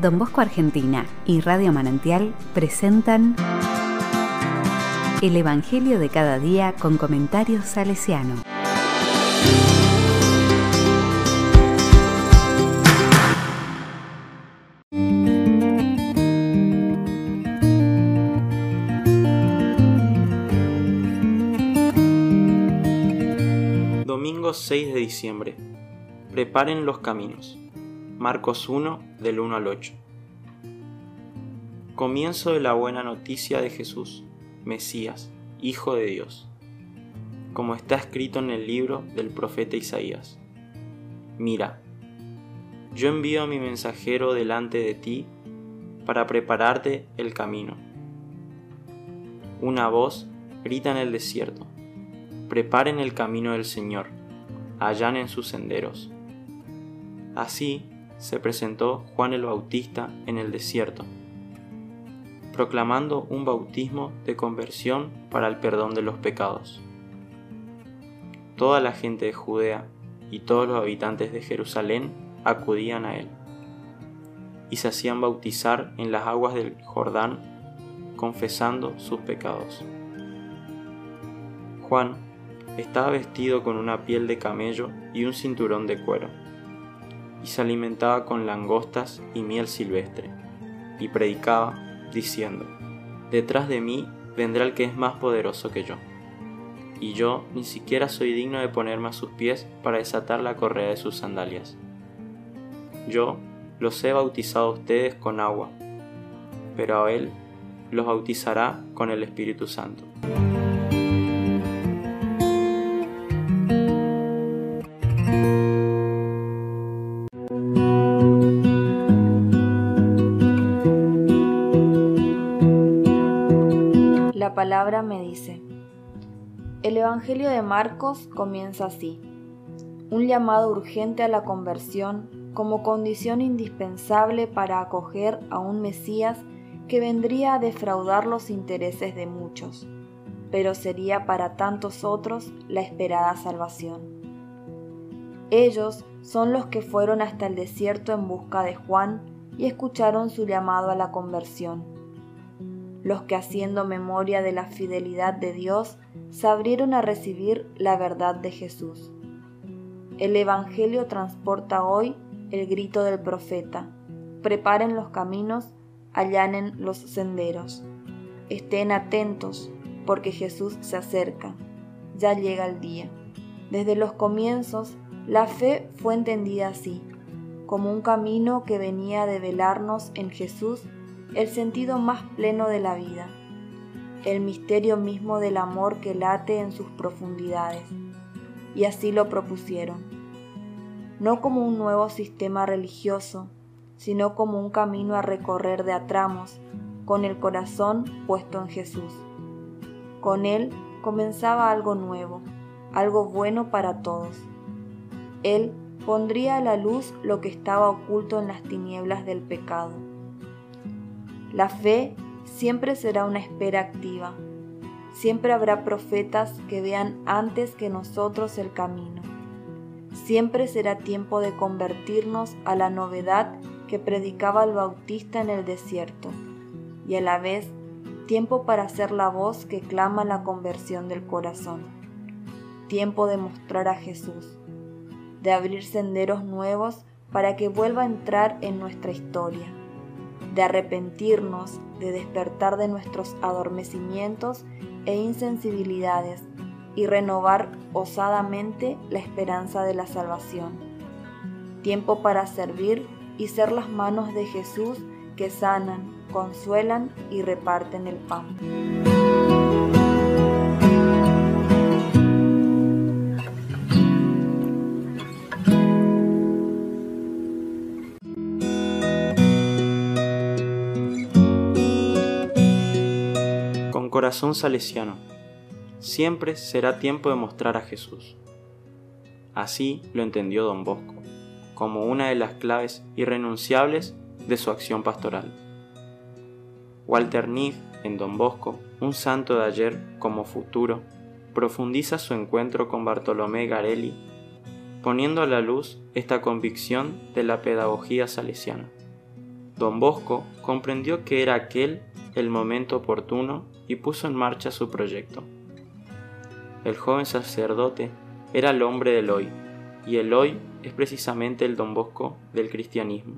Don Bosco Argentina y Radio Manantial presentan El Evangelio de cada día con comentarios salesiano. Domingo 6 de diciembre. Preparen los caminos. Marcos 1 del 1 al 8. Comienzo de la buena noticia de Jesús, Mesías, Hijo de Dios, como está escrito en el libro del profeta Isaías. Mira, yo envío a mi mensajero delante de ti para prepararte el camino. Una voz grita en el desierto, preparen el camino del Señor, allanen sus senderos. Así, se presentó Juan el Bautista en el desierto, proclamando un bautismo de conversión para el perdón de los pecados. Toda la gente de Judea y todos los habitantes de Jerusalén acudían a él y se hacían bautizar en las aguas del Jordán, confesando sus pecados. Juan estaba vestido con una piel de camello y un cinturón de cuero y se alimentaba con langostas y miel silvestre, y predicaba, diciendo, Detrás de mí vendrá el que es más poderoso que yo, y yo ni siquiera soy digno de ponerme a sus pies para desatar la correa de sus sandalias. Yo los he bautizado a ustedes con agua, pero a él los bautizará con el Espíritu Santo. Palabra me dice. El Evangelio de Marcos comienza así. Un llamado urgente a la conversión como condición indispensable para acoger a un Mesías que vendría a defraudar los intereses de muchos, pero sería para tantos otros la esperada salvación. Ellos son los que fueron hasta el desierto en busca de Juan y escucharon su llamado a la conversión los que haciendo memoria de la fidelidad de Dios se abrieron a recibir la verdad de Jesús. El Evangelio transporta hoy el grito del profeta. Preparen los caminos, allanen los senderos. Estén atentos, porque Jesús se acerca. Ya llega el día. Desde los comienzos, la fe fue entendida así, como un camino que venía de velarnos en Jesús el sentido más pleno de la vida, el misterio mismo del amor que late en sus profundidades. Y así lo propusieron, no como un nuevo sistema religioso, sino como un camino a recorrer de atramos, con el corazón puesto en Jesús. Con él comenzaba algo nuevo, algo bueno para todos. Él pondría a la luz lo que estaba oculto en las tinieblas del pecado la fe siempre será una espera activa. Siempre habrá profetas que vean antes que nosotros el camino. Siempre será tiempo de convertirnos a la novedad que predicaba el Bautista en el desierto, y a la vez tiempo para ser la voz que clama la conversión del corazón. Tiempo de mostrar a Jesús, de abrir senderos nuevos para que vuelva a entrar en nuestra historia de arrepentirnos, de despertar de nuestros adormecimientos e insensibilidades y renovar osadamente la esperanza de la salvación. Tiempo para servir y ser las manos de Jesús que sanan, consuelan y reparten el pan. Corazón salesiano, siempre será tiempo de mostrar a Jesús. Así lo entendió don Bosco, como una de las claves irrenunciables de su acción pastoral. Walter Neff, en don Bosco, un santo de ayer como futuro, profundiza su encuentro con Bartolomé Garelli, poniendo a la luz esta convicción de la pedagogía salesiana. Don Bosco comprendió que era aquel el momento oportuno y puso en marcha su proyecto. El joven sacerdote era el hombre del hoy, y el hoy es precisamente el Don Bosco del cristianismo.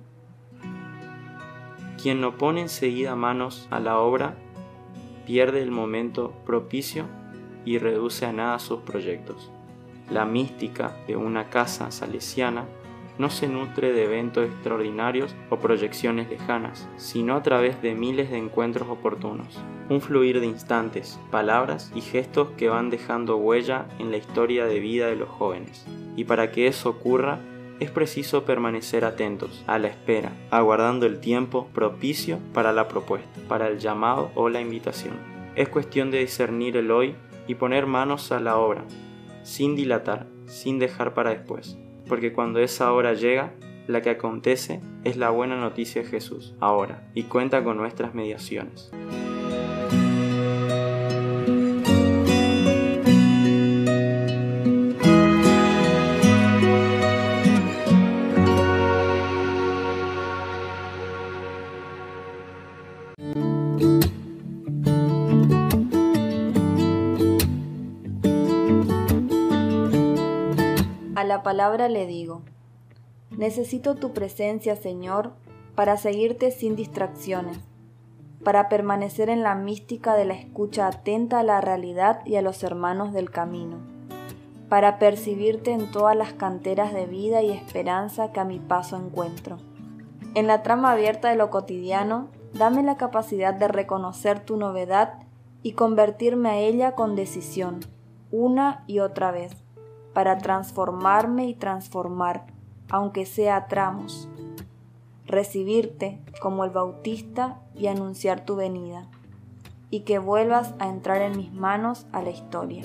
Quien no pone enseguida manos a la obra pierde el momento propicio y reduce a nada sus proyectos. La mística de una casa salesiana no se nutre de eventos extraordinarios o proyecciones lejanas, sino a través de miles de encuentros oportunos, un fluir de instantes, palabras y gestos que van dejando huella en la historia de vida de los jóvenes. Y para que eso ocurra, es preciso permanecer atentos, a la espera, aguardando el tiempo propicio para la propuesta, para el llamado o la invitación. Es cuestión de discernir el hoy y poner manos a la obra, sin dilatar, sin dejar para después porque cuando esa hora llega, la que acontece es la buena noticia de Jesús, ahora, y cuenta con nuestras mediaciones. La palabra le digo, necesito tu presencia, Señor, para seguirte sin distracciones, para permanecer en la mística de la escucha atenta a la realidad y a los hermanos del camino, para percibirte en todas las canteras de vida y esperanza que a mi paso encuentro. En la trama abierta de lo cotidiano, dame la capacidad de reconocer tu novedad y convertirme a ella con decisión, una y otra vez para transformarme y transformar, aunque sea a tramos, recibirte como el Bautista y anunciar tu venida, y que vuelvas a entrar en mis manos a la historia.